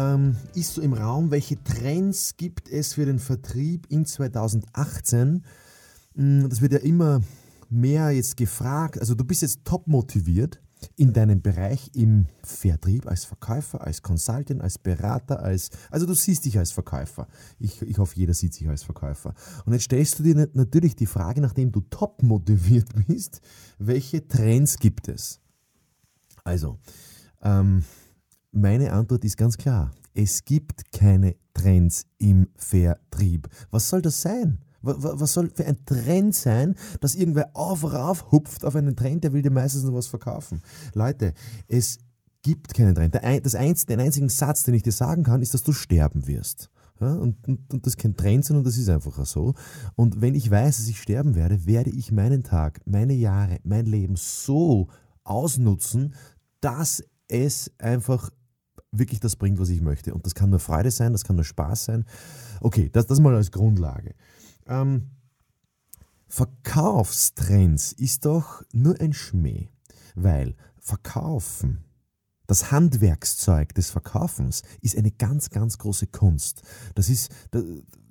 ähm, ist so im Raum, welche Trends gibt es für den Vertrieb in 2018? Hm, das wird ja immer mehr jetzt gefragt. Also du bist jetzt top motiviert in deinem Bereich im Vertrieb als Verkäufer, als Consultant, als Berater, als also du siehst dich als Verkäufer. Ich, ich hoffe, jeder sieht sich als Verkäufer. Und jetzt stellst du dir natürlich die Frage, nachdem du top motiviert bist, welche Trends gibt es? Also, ähm, meine Antwort ist ganz klar. Es gibt keine Trends im Vertrieb. Was soll das sein? Was soll für ein Trend sein, dass irgendwer auf rauf hupft auf einen Trend, der will dir meistens noch was verkaufen? Leute, es gibt keinen Trend. Das einz, den einzigen Satz, den ich dir sagen kann, ist, dass du sterben wirst. Ja, und, und, und, das ist kein Trend, sondern das ist einfach so. Und wenn ich weiß, dass ich sterben werde, werde ich meinen Tag, meine Jahre, mein Leben so ausnutzen, dass es einfach wirklich das bringt, was ich möchte. Und das kann nur Freude sein, das kann nur Spaß sein. Okay, das, das mal als Grundlage. Ähm, Verkaufstrends ist doch nur ein Schmäh, weil Verkaufen, das Handwerkszeug des Verkaufens ist eine ganz, ganz große Kunst. Das ist,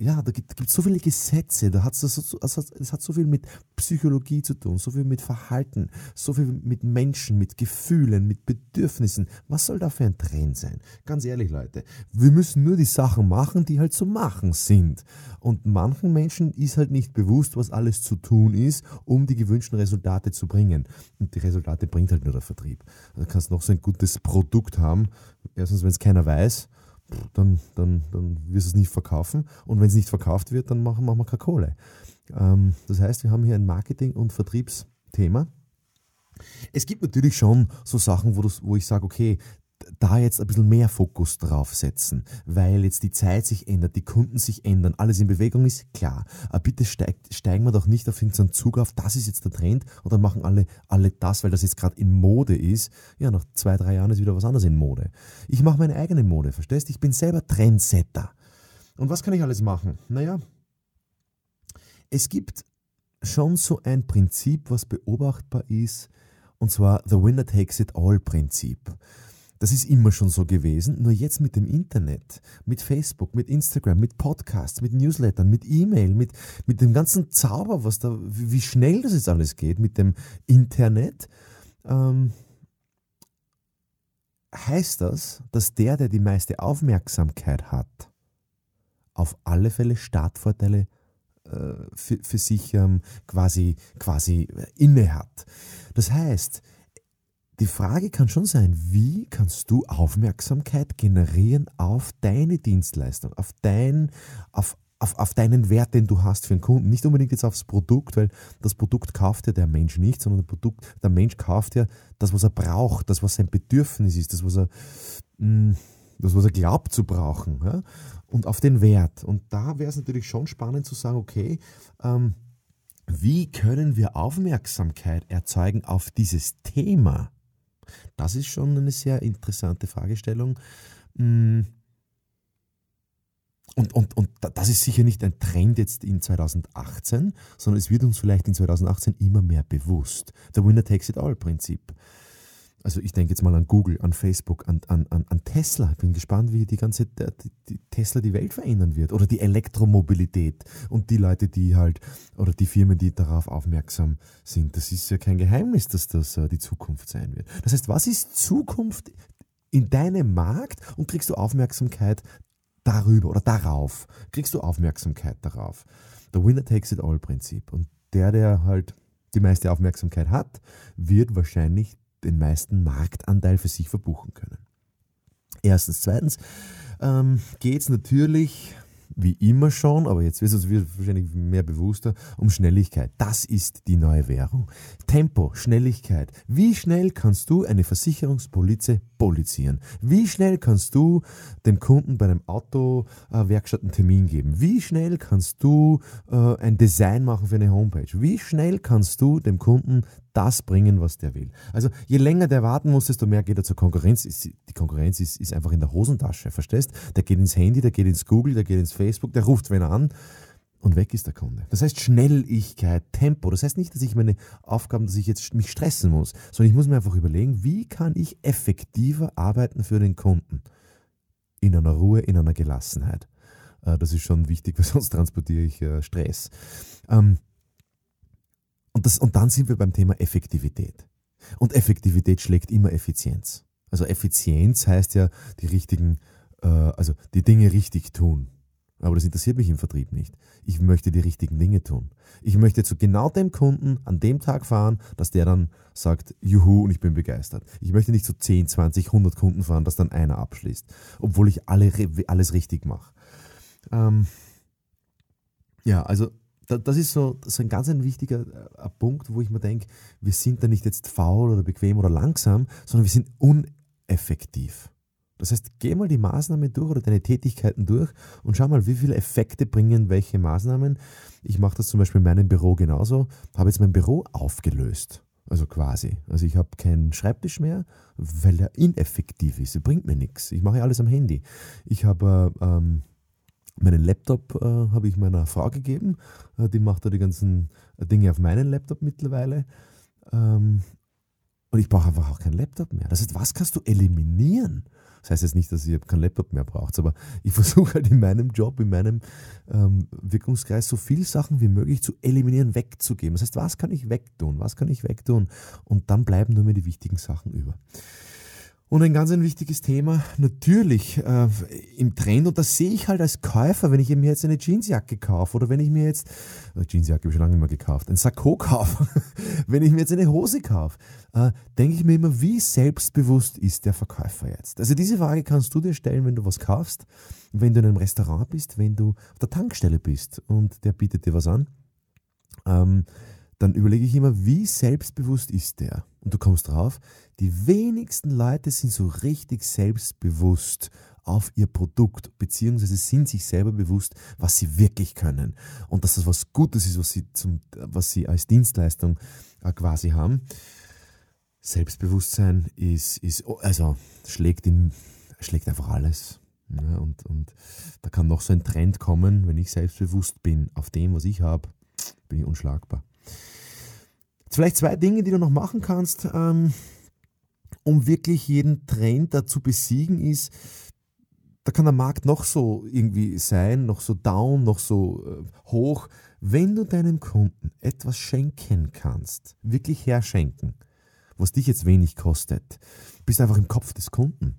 ja, da gibt es so viele Gesetze, da hat's das, so, also es hat so viel mit Psychologie zu tun, so viel mit Verhalten, so viel mit Menschen, mit Gefühlen, mit Bedürfnissen. Was soll da für ein Trend sein? Ganz ehrlich, Leute, wir müssen nur die Sachen machen, die halt zu machen sind. Und manchen Menschen ist halt nicht bewusst, was alles zu tun ist, um die gewünschten Resultate zu bringen. Und die Resultate bringt halt nur der Vertrieb. Du kannst noch so ein gutes Produkt haben, erstens, wenn es keiner weiß, dann, dann, dann wirst du es nicht verkaufen. Und wenn es nicht verkauft wird, dann machen, machen wir keine Kohle. Ähm, das heißt, wir haben hier ein Marketing- und Vertriebsthema. Es gibt natürlich schon so Sachen, wo, wo ich sage, okay, da jetzt ein bisschen mehr Fokus drauf setzen, weil jetzt die Zeit sich ändert, die Kunden sich ändern, alles in Bewegung ist, klar. Aber bitte steigt, steigen wir doch nicht auf irgendeinen Zug auf, das ist jetzt der Trend und dann machen alle, alle das, weil das jetzt gerade in Mode ist. Ja, nach zwei, drei Jahren ist wieder was anderes in Mode. Ich mache meine eigene Mode, verstehst? du? Ich bin selber Trendsetter. Und was kann ich alles machen? Naja, es gibt schon so ein Prinzip, was beobachtbar ist, und zwar The Winner Takes It All Prinzip. Das ist immer schon so gewesen, nur jetzt mit dem Internet, mit Facebook, mit Instagram, mit Podcasts, mit Newslettern, mit E-Mail, mit, mit dem ganzen Zauber, was da, wie schnell das jetzt alles geht, mit dem Internet, ähm, heißt das, dass der, der die meiste Aufmerksamkeit hat, auf alle Fälle Startvorteile äh, für, für sich ähm, quasi, quasi inne hat. Das heißt, die Frage kann schon sein, wie kannst du Aufmerksamkeit generieren auf deine Dienstleistung, auf, dein, auf, auf, auf deinen Wert, den du hast für den Kunden. Nicht unbedingt jetzt aufs Produkt, weil das Produkt kauft ja der Mensch nicht, sondern der, Produkt, der Mensch kauft ja das, was er braucht, das, was sein Bedürfnis ist, das, was er, mh, mm, das, was er glaubt zu brauchen. Ja? Und auf den Wert. Und da wäre es natürlich schon spannend zu sagen, okay, ähm, wie können wir Aufmerksamkeit erzeugen auf dieses Thema? Das ist schon eine sehr interessante Fragestellung. Mm. Und, und, und das ist sicher nicht ein Trend jetzt in 2018, sondern es wird uns vielleicht in 2018 immer mehr bewusst. The Winner Takes It All Prinzip. Also ich denke jetzt mal an Google, an Facebook, an, an, an Tesla. Ich bin gespannt, wie die ganze die, Tesla die Welt verändern wird. Oder die Elektromobilität und die Leute, die halt, oder die Firmen, die darauf aufmerksam sind. Das ist ja kein Geheimnis, dass das äh, die Zukunft sein wird. Das heißt, was ist Zukunft in deinem Markt und kriegst du Aufmerksamkeit darüber oder darauf? Kriegst du Aufmerksamkeit darauf? Der Winner takes it all Prinzip. Und der, der halt die meiste Aufmerksamkeit hat, wird wahrscheinlich den meisten Marktanteil für sich verbuchen können. Erstens. Zweitens ähm, geht es natürlich wie immer schon, aber jetzt wird es wahrscheinlich mehr bewusster, um Schnelligkeit. Das ist die neue Währung. Tempo, Schnelligkeit. Wie schnell kannst du eine Versicherungspolize polizieren? Wie schnell kannst du dem Kunden bei einem Autowerkstatt einen Termin geben? Wie schnell kannst du äh, ein Design machen für eine Homepage? Wie schnell kannst du dem Kunden das bringen, was der will. Also je länger der warten muss, desto mehr geht er zur Konkurrenz. Die Konkurrenz ist, ist einfach in der Hosentasche, verstehst? Der geht ins Handy, der geht ins Google, der geht ins Facebook, der ruft wen an und weg ist der Kunde. Das heißt Schnelligkeit, Tempo. Das heißt nicht, dass ich meine Aufgaben, dass ich jetzt mich stressen muss, sondern ich muss mir einfach überlegen, wie kann ich effektiver arbeiten für den Kunden? In einer Ruhe, in einer Gelassenheit. Äh, das ist schon wichtig, weil sonst transportiere ich äh, Stress. Und, das, und dann sind wir beim Thema Effektivität. Und Effektivität schlägt immer Effizienz. Also Effizienz heißt ja die richtigen, äh, also die Dinge richtig tun. Aber das interessiert mich im Vertrieb nicht. Ich möchte die richtigen Dinge tun. Ich möchte zu genau dem Kunden an dem Tag fahren, dass der dann sagt, juhu, und ich bin begeistert. Ich möchte nicht zu 10, 20, 100 Kunden fahren, dass dann einer abschließt, obwohl ich alle, alles richtig mache. Ähm, ja, also das ist so, so ein ganz ein wichtiger äh, Punkt, wo ich mir denke, wir sind da nicht jetzt faul oder bequem oder langsam, sondern wir sind uneffektiv. Das heißt, geh mal die Maßnahmen durch oder deine Tätigkeiten durch und schau mal, wie viele Effekte bringen welche Maßnahmen. Ich mache das zum Beispiel in meinem Büro genauso, habe jetzt mein Büro aufgelöst. Also quasi. Also ich habe keinen Schreibtisch mehr, weil er ineffektiv ist. Er bringt mir nichts. Ich mache alles am Handy. Ich habe ähm, Meinen Laptop äh, habe ich meiner Frau gegeben. Äh, die macht da die ganzen Dinge auf meinen Laptop mittlerweile. Ähm, und ich brauche einfach auch keinen Laptop mehr. Das heißt, was kannst du eliminieren? Das heißt jetzt nicht, dass ihr keinen Laptop mehr braucht, aber ich versuche halt in meinem Job, in meinem ähm, Wirkungskreis so viele Sachen wie möglich zu eliminieren, wegzugeben. Das heißt, was kann ich wegtun? Was kann ich wegtun? Und dann bleiben nur mehr die wichtigen Sachen über. Und ein ganz ein wichtiges Thema, natürlich äh, im Trend, und das sehe ich halt als Käufer, wenn ich mir jetzt eine Jeansjacke kaufe oder wenn ich mir jetzt, äh, Jeansjacke habe ich schon lange nicht mehr gekauft, ein Sakko kaufe, wenn ich mir jetzt eine Hose kaufe, äh, denke ich mir immer, wie selbstbewusst ist der Verkäufer jetzt? Also diese Frage kannst du dir stellen, wenn du was kaufst, wenn du in einem Restaurant bist, wenn du auf der Tankstelle bist und der bietet dir was an. Ähm, dann überlege ich immer, wie selbstbewusst ist der? Und du kommst drauf, die wenigsten Leute sind so richtig selbstbewusst auf ihr Produkt, beziehungsweise sind sich selber bewusst, was sie wirklich können. Und dass das was Gutes ist, was sie, zum, was sie als Dienstleistung äh, quasi haben. Selbstbewusstsein ist, ist also schlägt, in, schlägt einfach alles. Ja, und, und da kann noch so ein Trend kommen, wenn ich selbstbewusst bin auf dem, was ich habe, bin ich unschlagbar. Vielleicht zwei Dinge, die du noch machen kannst, ähm, um wirklich jeden Trend da zu besiegen, ist, da kann der Markt noch so irgendwie sein, noch so down, noch so äh, hoch. Wenn du deinem Kunden etwas schenken kannst, wirklich herschenken, was dich jetzt wenig kostet, bist einfach im Kopf des Kunden.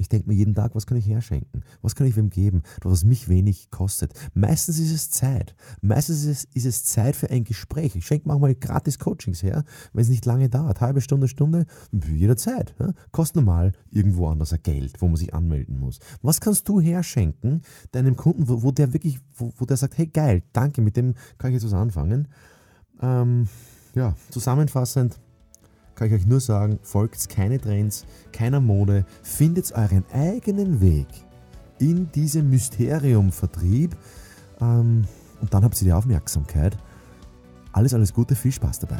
Ich denke mir jeden Tag, was kann ich herschenken? Was kann ich wem geben, was mich wenig kostet? Meistens ist es Zeit. Meistens ist es, ist es Zeit für ein Gespräch. Ich schenke manchmal gratis Coachings her, wenn es nicht lange dauert. Halbe Stunde, Stunde, jederzeit. Ja? Kostet normal irgendwo anders ein Geld, wo man sich anmelden muss. Was kannst du herschenken deinem Kunden, wo, wo der wirklich, wo, wo, der sagt, hey geil, danke, mit dem kann ich jetzt was anfangen? Ähm, ja, zusammenfassend, kann ich euch nur sagen, folgt keine Trends, keiner Mode, findet euren eigenen Weg in diesem Mysterium-Vertrieb ähm, und dann habt ihr die Aufmerksamkeit. Alles, alles Gute, viel Spaß dabei.